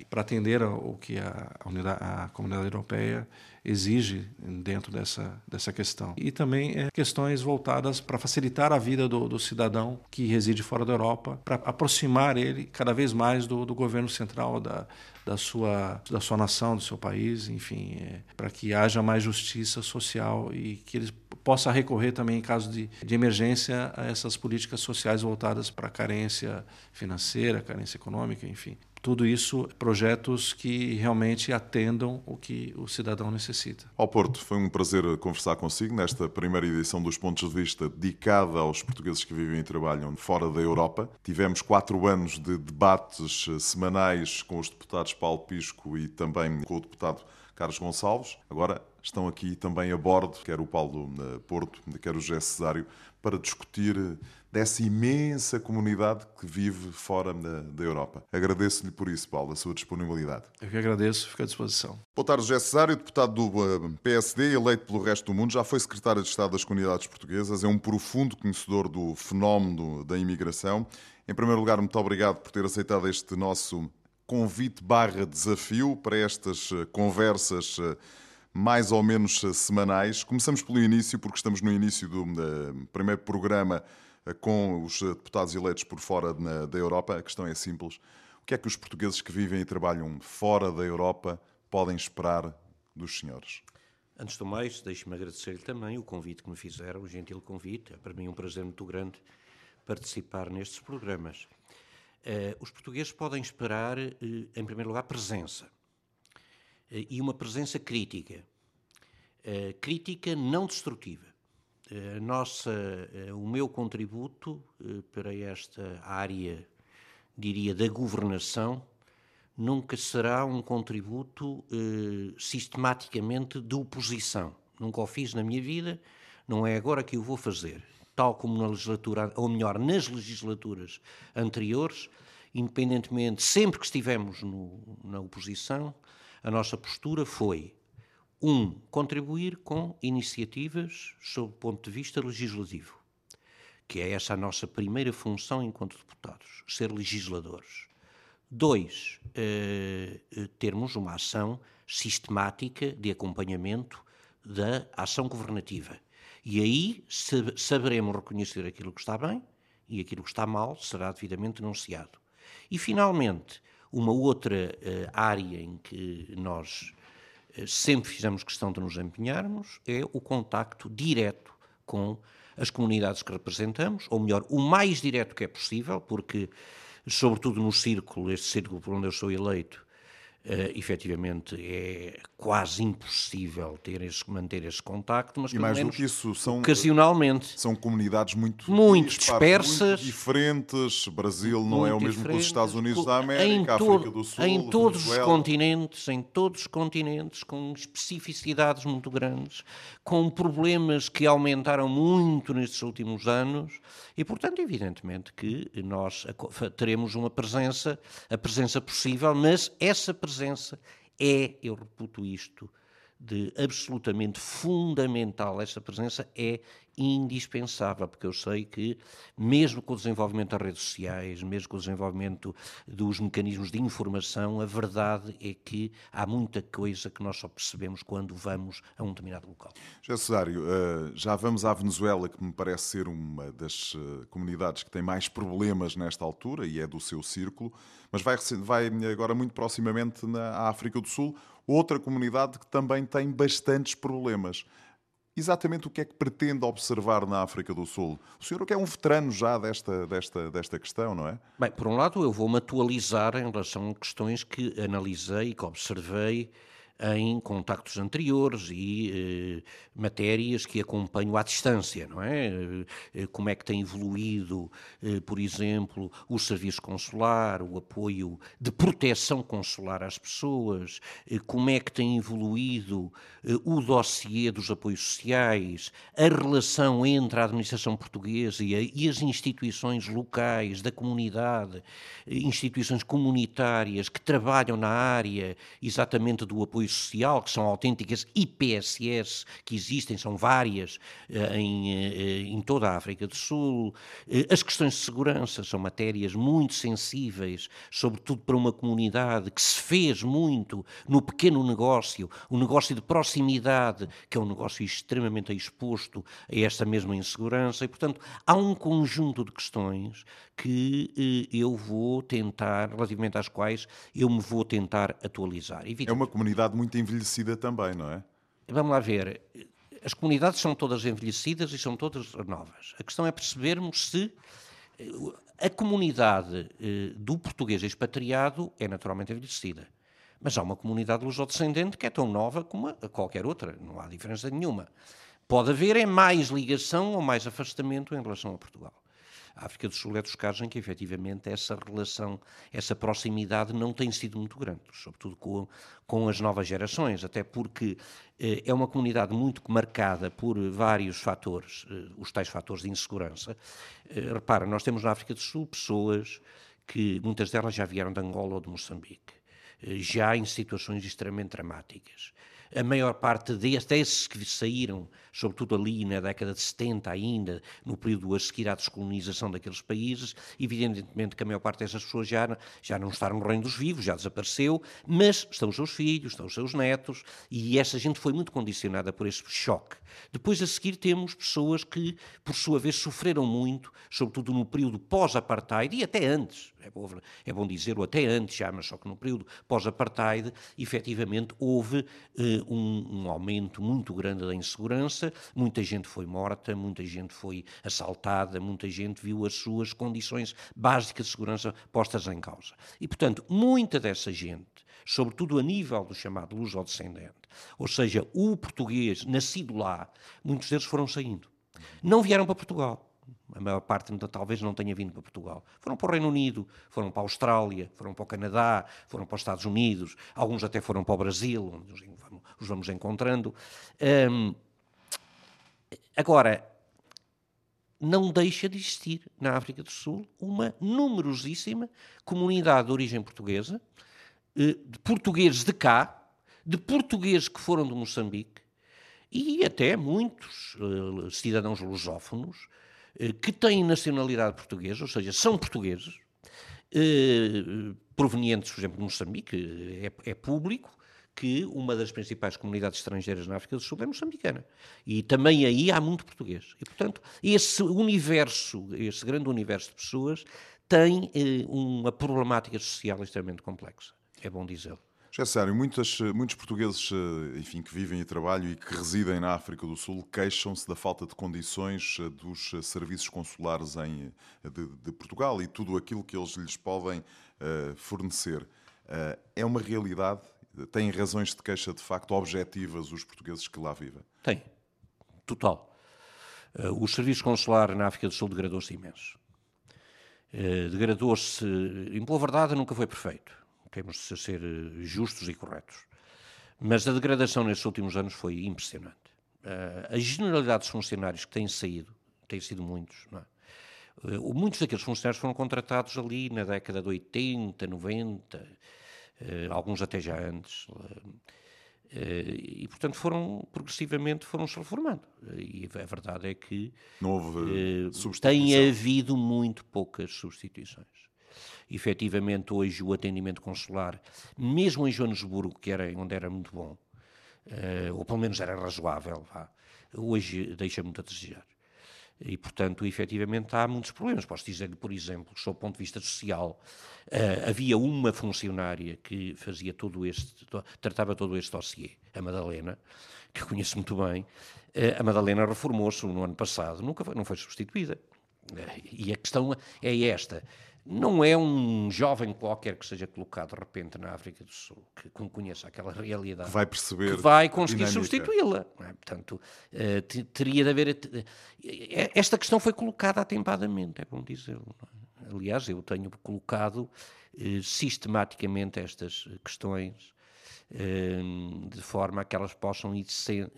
e para atender ao que a, unidade, a comunidade europeia exige dentro dessa, dessa questão. E também é, questões voltadas para facilitar a vida do, do, cidadão que reside fora da Europa, para aproximar ele cada vez mais do, do governo central da, da, sua, da sua nação, do seu país, enfim, é, para que haja mais justiça social e que eles possa recorrer também em caso de, de emergência a essas políticas sociais voltadas para a carência financeira, carência econômica, enfim tudo isso projetos que realmente atendam o que o cidadão necessita. Ao Porto, foi um prazer conversar consigo nesta primeira edição dos Pontos de Vista dedicada aos portugueses que vivem e trabalham fora da Europa. Tivemos quatro anos de debates semanais com os deputados Paulo Pisco e também com o deputado Carlos Gonçalves. Agora estão aqui também a bordo, quer o Paulo eh, Porto, quer o José Cesário, para discutir dessa imensa comunidade que vive fora da, da Europa. Agradeço-lhe por isso, Paulo, a sua disponibilidade. Eu que agradeço, fico à disposição. Boa tarde, José Cesário, deputado do eh, PSD, eleito pelo resto do mundo, já foi secretário de Estado das Comunidades Portuguesas, é um profundo conhecedor do fenómeno da imigração. Em primeiro lugar, muito obrigado por ter aceitado este nosso convite barra desafio para estas eh, conversas eh, mais ou menos semanais. Começamos pelo início, porque estamos no início do primeiro programa com os deputados eleitos por fora da Europa, a questão é simples. O que é que os portugueses que vivem e trabalham fora da Europa podem esperar dos senhores? Antes do mais, deixe-me agradecer-lhe também o convite que me fizeram, o gentil convite. É para mim um prazer muito grande participar nestes programas. Uh, os portugueses podem esperar, uh, em primeiro lugar, presença. Uh, e uma presença crítica. crítica não destrutiva. Eh, nossa, eh, o meu contributo eh, para esta área, diria, da governação, nunca será um contributo sistematicamente de oposição. Nunca o fiz na minha vida, não é agora que o vou fazer. Tal como na legislatura, ou melhor, nas legislaturas anteriores, independentemente, sempre que estivemos no, na oposição, a nossa postura foi um, contribuir com iniciativas sob o ponto de vista legislativo, que é essa a nossa primeira função enquanto deputados, ser legisladores. Dois, eh, eh termos uma ação sistemática de acompanhamento da ação governativa. E aí saberemos reconhecer aquilo que está bem e aquilo que está mal será devidamente denunciado. E, finalmente, uma outra uh, área em que nós sempre fizemos questão de nos empenharmos é o contacto direto com as comunidades que representamos, ou melhor, o mais direto que é possível, porque, sobretudo no círculo, este círculo por onde eu sou eleito, Uh, efetivamente é quase impossível ter esse, manter esse contacto, mas e mais do que isso são ocasionalmente são comunidades muito muito dispersas, muito diferentes. Brasil não é o mesmo que os Estados Unidos da América, todo, África do Sul, em todos Venezuela. os continentes, em todos os continentes, com especificidades muito grandes, com problemas que aumentaram muito nestes últimos anos e, portanto, evidentemente que nós teremos uma presença, a presença possível, mas essa presença presença. É, eu reputo isto, de absolutamente fundamental. Esta presença é indispensável, porque eu sei que, mesmo com o desenvolvimento das redes sociais, mesmo com o desenvolvimento dos mecanismos de informação, a verdade é que há muita coisa que nós só percebemos quando vamos a um determinado local. José Cesário, eh, já vamos à Venezuela, que me parece ser uma das eh, comunidades que tem mais problemas nesta altura e é do seu círculo, mas vai, vai agora muito proximamente na África do Sul, outra comunidade que também tem bastantes problemas exatamente o que é que pretende observar na África do Sul? O senhor que é um veterano já desta, desta, desta questão, não é? Bem, por um lado, eu vou-me atualizar em relação a questões que analisei e que observei em contactos anteriores e eh, matérias que acompanho à distância, não é? Eh, como é que tem evoluído, eh, por exemplo, o serviço consular, o apoio de proteção consular às pessoas, eh, como é que tem evoluído eh, o dossiê dos apoios sociais, a relação entre a administração portuguesa e, a, e as instituições locais, da comunidade, eh, instituições comunitárias que trabalham na área exatamente do apoio apoio social, que são autênticas IPSS que existem, são várias em, em toda a África do Sul. As questões de segurança são matérias muito sensíveis, sobretudo para uma comunidade que se fez muito no pequeno negócio, o negócio de proximidade, que é um negócio extremamente exposto a esta mesma insegurança, e, portanto, há um conjunto de questões que eh, eu vou tentar, relativamente às quais eu me vou tentar atualizar. É uma comunidade muito envelhecida também, não é? Vamos lá ver. As comunidades são todas envelhecidas e são todas novas. A questão é percebermos se eh, a comunidade eh, do português expatriado é naturalmente envelhecida. Mas há uma comunidade lusodescendente que é tão nova como qualquer outra, não há diferença nenhuma. Pode haver é mais ligação ou mais afastamento em relação a Portugal. A África do Sul é dos casos em que, efetivamente, essa relação, essa proximidade não tem sido muito grande, sobretudo com, com as novas gerações, até porque eh, é uma comunidade muito marcada por vários fatores, eh, os tais fatores de insegurança. Eh, repara, nós temos na África do Sul pessoas que, muitas delas já vieram de Angola ou de Moçambique, eh, já em situações extremamente dramáticas a maior parte desses que saíram, sobretudo ali na década de 70 ainda, no período a seguir à descolonização daqueles países, evidentemente que a maior parte dessas pessoas já, já não está no reino dos vivos, já desapareceu, mas estão os seus filhos, estão os seus netos, e essa gente foi muito condicionada por esse choque. Depois a seguir temos pessoas que, por sua vez, sofreram muito, sobretudo no período pós-apartheid e até antes, é bom, é dizer, ou até antes já, mas só que no período pós-apartheid, efetivamente houve eh, um, um, aumento muito grande da insegurança, muita gente foi morta, muita gente foi assaltada, muita gente viu as suas condições básicas de segurança postas em causa. E, portanto, muita dessa gente, sobretudo a nível do chamado luso-descendente, ou seja, o português nascido lá, muitos deles foram saindo. Não vieram para Portugal a maior parte talvez não tenha vindo para Portugal. Foram para o Reino Unido, foram para a Austrália, foram para o Canadá, foram para os Estados Unidos, alguns até foram para o Brasil, onde os vamos encontrando. Agora, não deixa de existir na África do Sul uma numerosíssima comunidade de origem portuguesa, eh, de portugueses de cá, de portugueses que foram de Moçambique e até muitos uh, cidadãos lusófonos eh, que têm nacionalidade portuguesa, ou seja, são portugueses, eh, provenientes, por exemplo, de Moçambique, é, é público, que uma das principais comunidades estrangeiras na África do Sul é moçambicana. E também aí há muito português. E, portanto, esse universo, esse grande universo de pessoas, tem eh, uma problemática social extremamente complexa. É bom dizê-lo. É sério, muitos, muitos portugueses eh, enfim, que vivem e trabalham e que residem na África do Sul queixam-se da falta de condições eh, dos eh, serviços consulares em, de, de, Portugal e tudo aquilo que eles lhes podem uh, fornecer. Uh, é uma realidade? Têm razões de queixa de facto objetivas os portugueses que lá vivem? Tem, total. Uh, o serviço consular na África do Sul degradou-se imenso. degradou-se, em boa verdade, nunca foi perfeito temos de ser eh, justos e corretos. Mas a degradação nesses últimos anos foi impressionante. Uh, a generalidade dos funcionários que têm saído, têm sido muitos, não é? Uh, muitos daqueles funcionários foram contratados ali na década de 80, 90, uh, alguns até já antes. e, portanto, foram, progressivamente, foram-se reformando. E a verdade é que Não houve tem havido muito poucas substituições efetivamente hoje o atendimento consular, mesmo em Joanesburgo, que era onde era muito bom, uh, ou pelo menos era razoável, vá, hoje deixa muito a desejar. E, portanto, efetivamente há muitos problemas. Posso dizer-lhe, por exemplo, que, sob o ponto de vista social, uh, havia uma funcionária que fazia todo este, tratava todo este dossiê, a Madalena, que conheço muito bem. Uh, a Madalena reformou-se no ano passado, nunca foi, não foi substituída. Uh, e a questão é esta: não é um jovem qualquer que seja colocado de repente na África do Sul, que conheça aquela realidade, que vai perceber, que vai conseguir substituí-la. É? Portanto, uh, teria de haver. Uh, esta questão foi colocada atempadamente, é bom dizê-lo. É? Aliás, eu tenho colocado uh, sistematicamente estas questões de forma a que elas possam ir, ser,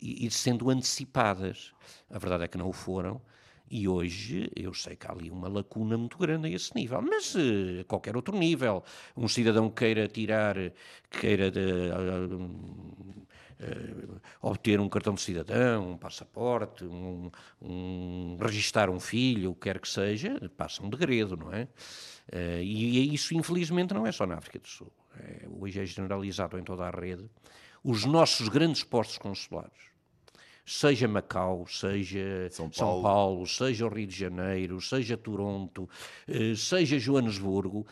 ir sendo antecipadas. A verdade é que não o foram E hoje eu sei que há ali uma lacuna muito grande a esse nível, mas uh, qualquer outro nível. Um cidadão queira tirar, queira de, uh, uh, obter um cartão de cidadão, um passaporte, um, um, registrar um filho, o que quer que seja, passa um degredo, não é? e isso, infelizmente, não é só na África do Sul. É, hoje é generalizado em toda a rede. Os nossos grandes postos consulares seja Macau, seja São Paulo. São Paulo, seja o Rio de Janeiro, seja Toronto, eh, seja Joanesburgo,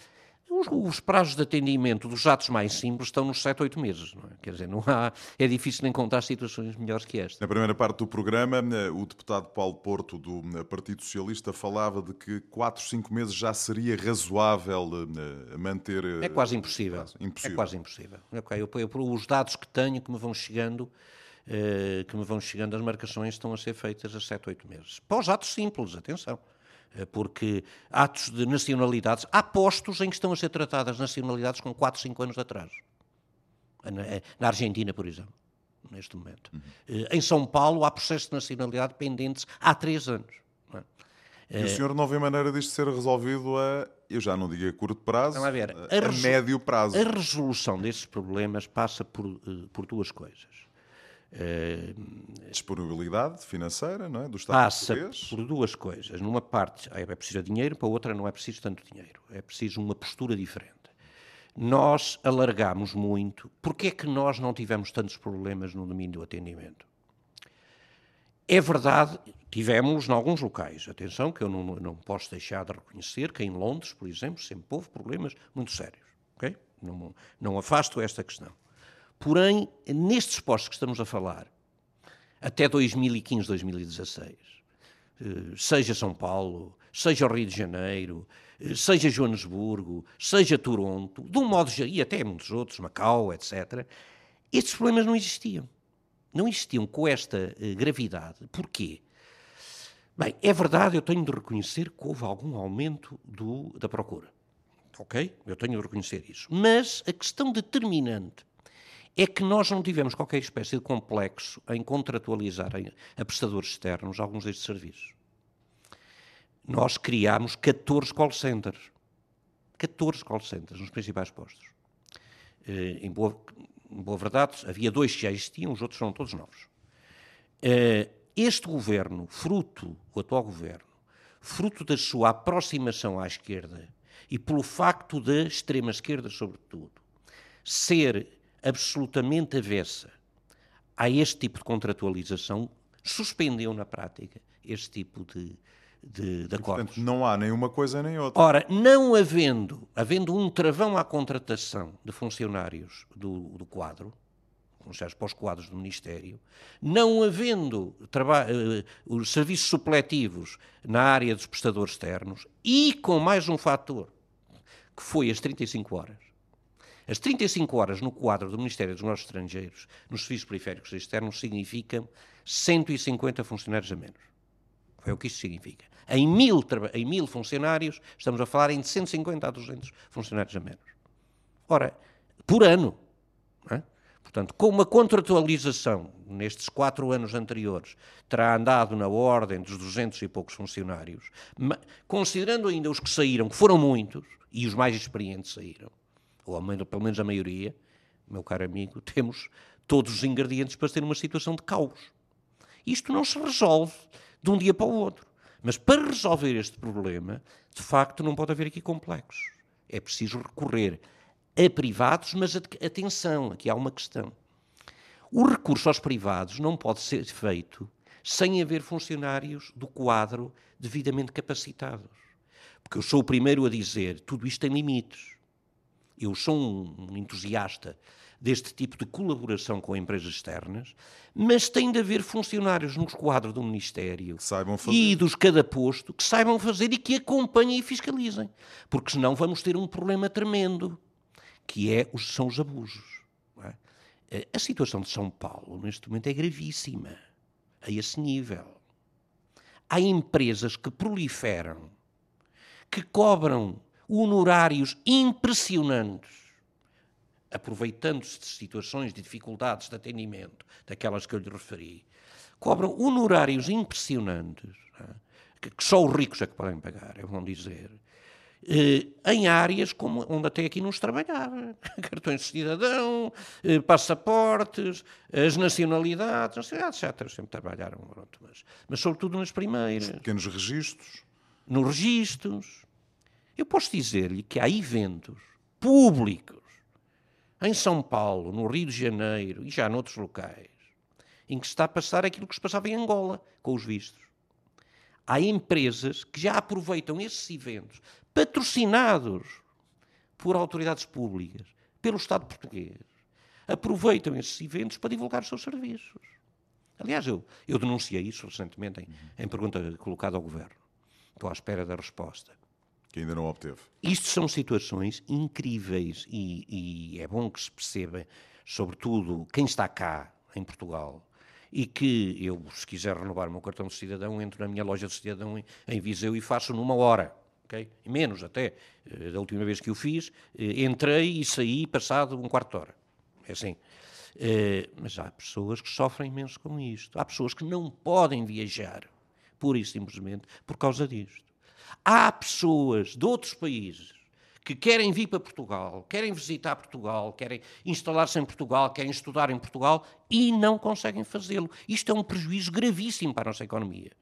os, os, prazos de atendimento dos atos mais simples estão nos 7, 8 meses. Não é? Quer dizer, não há, é difícil encontrar situações melhores que esta. Na primeira parte do programa, eh, o deputado Paulo Porto, do eh, Partido Socialista, falava de que 4, 5 meses já seria razoável manter. É quase impossível. impossível. É quase impossível. Okay, eu, eu, os dados que tenho, que me vão chegando, eh, que me vão chegando, as marcações estão a ser feitas a 7, 8 meses. Para os atos simples, atenção. Eh, porque atos de nacionalidades, há postos em que estão a ser tratadas nacionalidades com 4, 5 anos de atraso. Eh, na Argentina, por exemplo, neste momento. Uhum. Em São Paulo, há processos de nacionalidade pendentes há 3 anos. É? E o senhor não vê maneira disto ser resolvido a, eu já não digo a curto prazo, a, ver, a, a, médio prazo? A resolução desses problemas passa por, por duas coisas. Uh, Disponibilidade financeira não é? do Estado passa português. por duas coisas. Numa parte é preciso dinheiro, para outra não é preciso tanto dinheiro. É preciso uma postura diferente. Nós alargamos muito. Porquê é que nós não tivemos tantos problemas no domínio do atendimento? É verdade, tivemos em alguns locais. Atenção, que eu não, não posso deixar de reconhecer que em Londres, por exemplo, sempre houve problemas muito sérios. Okay? Não, não afasto esta questão. Porém, nestes postos que estamos a falar, até 2015, 2016, eh, seja São Paulo, seja o Rio de Janeiro, eh, seja Joanesburgo, seja Toronto, de um modo geral, e até muitos outros, Macau, etc., estes problemas não existiam. Não existiam com esta eh, gravidade. Porquê? Bem, é verdade, eu tenho de reconhecer que houve algum aumento do, da procura. Ok? Eu tenho de reconhecer isso. Mas a questão determinante é que nós não tivemos qualquer espécie de complexo em contratualizar a prestadores externos alguns destes serviços. Nós criámos 14 call centers. 14 call centers nos principais postos. Eh, em boa, em boa verdade, havia dois que já existiam, os outros são todos novos. Eh, este governo, fruto, o atual governo, fruto da sua aproximação à esquerda e pelo facto da extrema-esquerda, sobretudo, ser absolutamente avessa a este tipo de contratualização, suspendeu na prática este tipo de, de, de acordos. Portanto, não há nenhuma coisa nem outra. Ora, não havendo, havendo um travão à contratação de funcionários do, do quadro, funcionários para os quadros do Ministério, não havendo uh, os serviços supletivos na área dos prestadores externos e com mais um fator, que foi as 35 horas, as 35 horas no quadro do Ministério dos Negócios Estrangeiros, nos serviços periféricos externos, significam 150 funcionários a menos. É o que isso significa. Em mil, em mil funcionários, estamos a falar em de 150 a 200 funcionários a menos. Ora, por ano. É? Portanto, com uma contratualização nestes quatro anos anteriores, terá andado na ordem dos 200 e poucos funcionários, considerando ainda os que saíram, que foram muitos, e os mais experientes saíram, ou pelo menos a maioria, meu caro amigo, temos todos os ingredientes para ter uma situação de caos. Isto não se resolve de um dia para o outro. Mas para resolver este problema, de facto, não pode haver aqui complexos. É preciso recorrer a privados, mas atenção, aqui há uma questão. O recurso aos privados não pode ser feito sem haver funcionários do quadro devidamente capacitados. Porque eu sou o primeiro a dizer tudo isto tem limites. Eu sou um entusiasta deste tipo de colaboração com empresas externas, mas tem de haver funcionários nos quadros do Ministério e dos cada posto que saibam fazer e que acompanhem e fiscalizem, porque senão vamos ter um problema tremendo, que é os, são os abusos. É? Eh, a situação de São Paulo, neste momento, é gravíssima, a esse nível. Há empresas que proliferam, que cobram honorários impressionantes, aproveitando-se de situações de dificuldades de atendimento, daquelas que eu lhe referi, cobram honorários impressionantes, é? que, só os ricos é que podem pagar, é bom dizer, eh, em áreas como, onde até aqui não se trabalhava. Cartões de cidadão, eh, passaportes, as nacionalidades, nacionalidades já sempre trabalharam, pronto, mas, mas sobretudo nas primeiras. Os pequenos registros. Nos registros. Eu posso dizer-lhe que há eventos públicos em São Paulo, no Rio de Janeiro e já noutros locais, em que se está a passar aquilo que se passava em Angola com os vistos. Há empresas que já aproveitam esses eventos patrocinados por autoridades públicas, pelo Estado português, aproveitam esses eventos para divulgar os seus serviços. Aliás, eu, eu denunciei isso recentemente em, em pergunta colocada ao Governo. Estou à espera da resposta. Que ainda não obteve. Isto são situações incríveis e, e é bom que se perceba, sobretudo quem está cá em Portugal, e que eu, se quiser renovar o meu cartão de cidadão, entro na minha loja de cidadão em, em Viseu e faço numa hora ok? Menos até. Eh, da última vez que o fiz, eh, entrei e saí passado um quarto de hora. É assim. Eh, mas há pessoas que sofrem imenso com isto. Há pessoas que não podem viajar, pura e simplesmente, por causa disto. Há pessoas de outros países que querem vir para Portugal, querem visitar Portugal, querem instalar-se em Portugal, querem estudar em Portugal e não conseguem fazê-lo. Isto é um prejuízo gravíssimo para a nossa economia.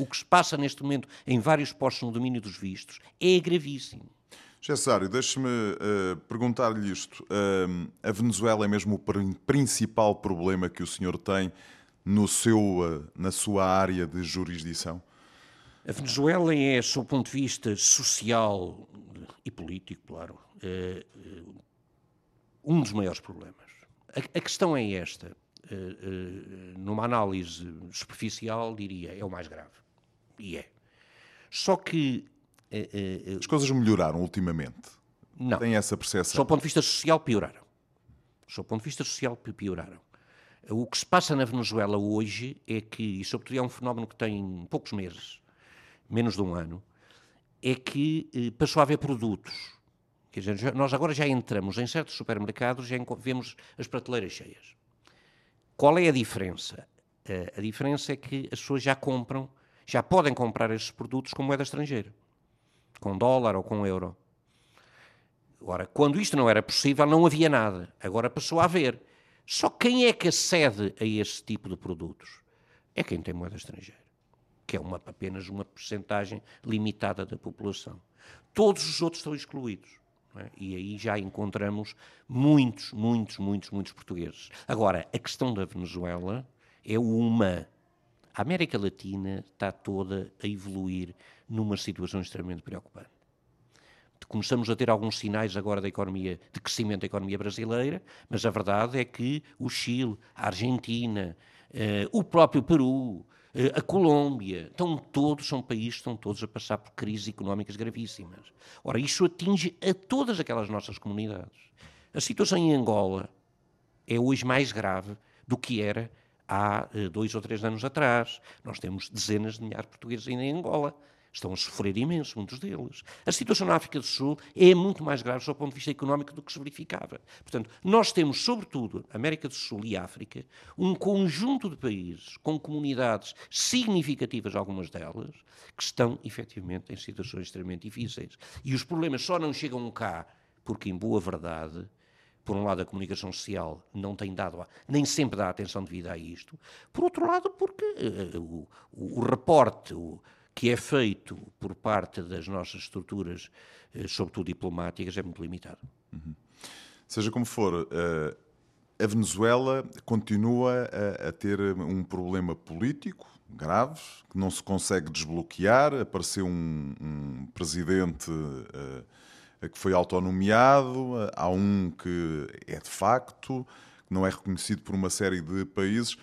O que se passa neste momento em vários postos no domínio dos vistos é gravíssimo. Cessário, deixe-me uh, perguntar-lhe isto. Uh, a Venezuela é mesmo o principal problema que o senhor tem no seu, uh, na sua área de jurisdição? A Venezuela é, sob o ponto de vista social e político, claro, um dos maiores problemas. A, questão é esta. numa análise superficial, diria, é o mais grave. E é. Só que. As coisas melhoraram ultimamente. Não. Tem essa percepção. Só do ponto de vista social, pioraram. Só do ponto de vista social, pioraram. O que se passa na Venezuela hoje é que, e sobretudo é um fenómeno que tem poucos meses, menos de um ano, é que eh, passou a haver produtos. Quer dizer, nós agora já entramos em certos supermercados, já vemos as prateleiras cheias. Qual é a diferença? a diferença é que as pessoas já compram já podem comprar estes produtos com moeda estrangeira, com dólar ou com euro. Agora, quando isto não era possível, não havia nada. Agora passou a haver. Só quem é que acede a esse tipo de produtos? É quem tem moeda estrangeira, que é uma, apenas uma percentagem limitada da população. Todos os outros estão excluídos. É? E aí já encontramos muitos, muitos, muitos, muitos portugueses. Agora, a questão da Venezuela é uma a América Latina está toda a evoluir numa situação extremamente preocupante. Começamos a ter alguns sinais agora da economia, de crescimento da economia brasileira, mas a verdade é que o Chile, a Argentina, eh, o próprio Peru, a Colômbia, estão todos, são países estão todos a passar por crises económicas gravíssimas. Ora, isso atinge a todas aquelas nossas comunidades. A situação em Angola é hoje mais grave do que era há eh, dois ou três anos atrás. Nós temos dezenas de milhares de portugueses ainda em Angola. Estão a sofrer imenso, muitos deles. A situação na África do Sul é muito mais grave do ponto de vista económico do que se verificava. Portanto, nós temos, sobretudo, América do Sul e África, um conjunto de países com comunidades significativas, algumas delas, que estão, efetivamente, em situações extremamente difíceis. E os problemas só não chegam cá porque, em boa verdade, por um lado, a comunicação social não tem dado, nem sempre dá atenção devida a isto. Por outro lado, porque uh, o, o, reporte o, que é feito por parte das nossas estruturas, uh, sobretudo diplomáticas, é muito limitado. Uhum. Seja como for, uh, a Venezuela continua a, ter um problema político grave, que não se consegue desbloquear. Apareceu um, um presidente que foi autonomeado, há um que é de facto, que não é reconhecido por uma série de países.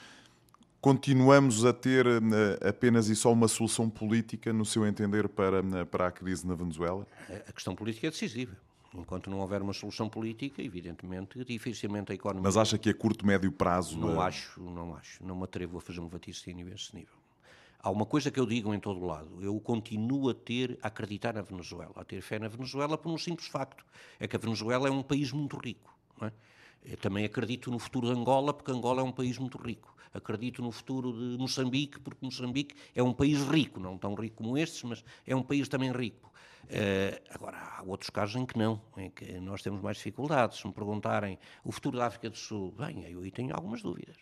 Continuamos a ter eh, apenas e só uma solução política, no seu entender, para, eh, para a crise na Venezuela? A questão política é decisiva. Enquanto não houver uma solução política, evidentemente, dificilmente a economia. Mas acha que a curto, médio prazo. Não é... acho, não acho. Não me atrevo a fazer um vaticínio a esse nível. Há uma coisa que eu digo em todo lado. Eu continuo a ter, a acreditar na Venezuela, a ter fé na Venezuela por um simples facto. É que a Venezuela é um país muito rico. É? Eu também acredito no futuro de Angola, porque Angola é um país muito rico. Acredito no futuro de Moçambique, porque Moçambique é um país rico, não tão rico como estes, mas é um país também rico. Uh, agora, há outros casos em que não, em que nós temos mais dificuldades. Se me perguntarem o futuro da África do Sul, bem, eu aí tenho algumas dúvidas.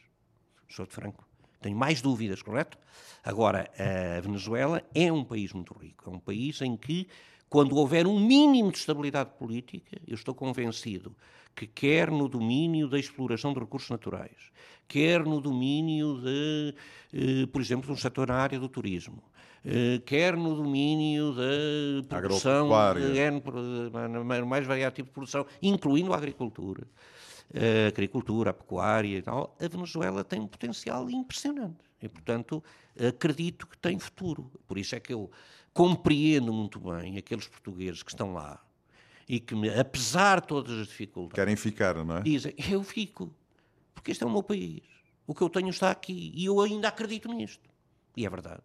Sou de franco. Tenho mais dúvidas, correto? Agora, a Venezuela é um país muito rico. É um país em que, quando houver um mínimo de estabilidade política, eu estou convencido que, quer no domínio da exploração de recursos naturais, quer no domínio de, eh, por exemplo, um setor na área do turismo, eh, quer no domínio da produção, de, mais variado tipo de produção, incluindo a agricultura, a agricultura, a pecuária e tal, a Venezuela tem um potencial impressionante. E, portanto, acredito que tem futuro. Por isso é que eu compreendo muito bem aqueles portugueses que estão lá e que, apesar de todas as dificuldades... Querem ficar, não é? Dizem, eu fico, porque este é o meu país. O que eu tenho está aqui e eu ainda acredito nisto. E é verdade.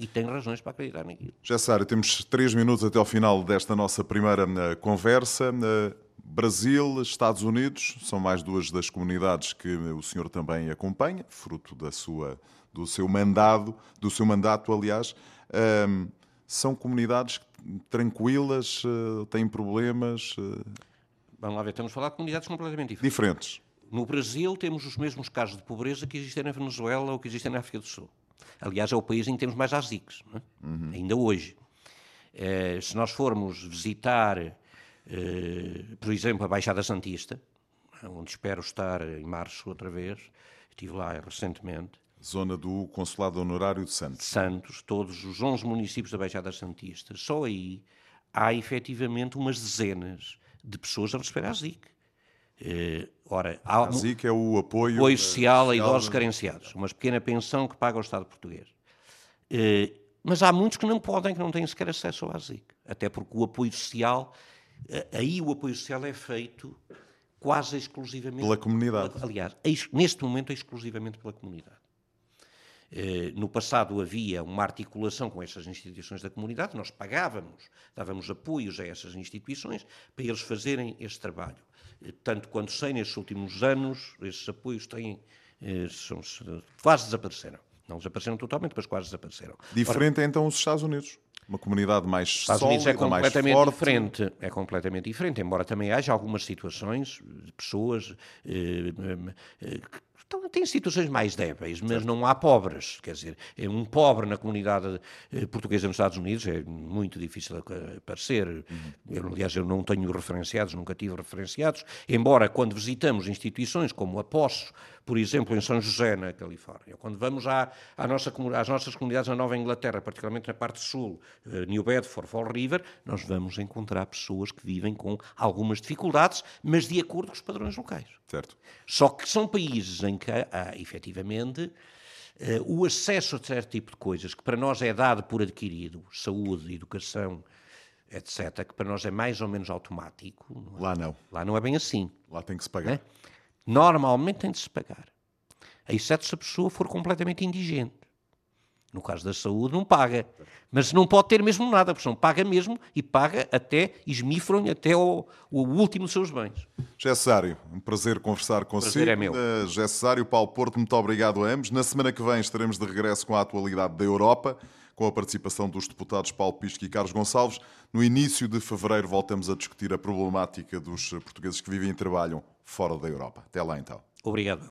E tenho razões para acreditar naquilo. Gessário, temos três minutos até ao final desta nossa primeira uh, conversa. Uh, Brasil, Estados Unidos, são mais duas das comunidades que o senhor também acompanha, fruto da sua, do seu mandado, do seu mandato, aliás. Um, são comunidades tranquilas, uh, têm problemas? Uh... Vamos lá ver, estamos a falar de comunidades completamente diferentes. Diferentes. No Brasil temos os mesmos casos de pobreza que existem na Venezuela ou que existem na África do Sul. Aliás, é o país em que temos mais ASICs, é? uhum. ainda hoje. Eh, se nós formos visitar eh, por exemplo, a Baixada Santista, onde espero estar em março outra vez, estive lá recentemente. Zona do Consulado Honorário de Santos. Santos, todos os 11 municípios da Baixada Santista. Só aí há efetivamente umas dezenas de pessoas a receber a ZIC. Uh, ora, há a ZIC é o apoio, apoio social a idosos carenciados, uma pequena pensão que paga o Estado português. Uh, mas há muitos que não podem, que não têm sequer acesso à ZIC, até porque o apoio social Aí o apoio social é feito quase exclusivamente pela comunidade. Pela, aliás, neste momento é exclusivamente pela comunidade. Eh, no passado havia uma articulação com essas instituições da comunidade, nós pagávamos, dávamos apoios a essas instituições para eles fazerem este trabalho. Eh, tanto quanto sei, nestes últimos anos, esses apoios têm, eh, são, quase desapareceram. Não desapareceram totalmente, mas quase desapareceram. Diferente Ora, é então os Estados Unidos? Uma comunidade mais Estados sólida, Unidos é completamente diferente. É completamente diferente, embora também haja algumas situações de pessoas eh, eh, então, tem situações mais débeis, mas não há pobres. Quer dizer, é um pobre na comunidade eh, portuguesa nos Estados Unidos é muito difícil aparecer. Uhum. Eu, aliás, eu não tenho referenciados, nunca tive referenciados, embora quando visitamos instituições como a Poços, por exemplo, em São José, na Califórnia, quando vamos à, à nossa, às nossas comunidades na Nova Inglaterra, particularmente na parte sul, uh, New Bedford, Fall River, nós vamos encontrar pessoas que vivem com algumas dificuldades, mas de acordo com os padrões locais. Certo. Só que são países em que há, efetivamente, uh, o acesso a certo tipo de coisas que para nós é dado por adquirido, saúde, educação, etc., que para nós é mais ou menos automático. Não é? Lá não. Lá não é bem assim. Lá tem que se pagar. É? Normalmente tem de se pagar. Exceto se a pessoa for completamente indigente. No caso da saúde, não paga. Mas não pode ter mesmo nada, porque não paga mesmo e paga até, esmifram até o, o último dos seus bens. Gessário, um prazer conversar consigo. Prazer é meu. Uh, Gessário, Paulo Porto, muito obrigado a ambos. Na semana que vem estaremos de regresso com a atualidade da Europa, com a participação dos deputados Paulo Pisco e Carlos Gonçalves. No início de fevereiro voltamos a discutir a problemática dos portugueses que vivem e trabalham fora da Europa. Até lá então. Obrigado.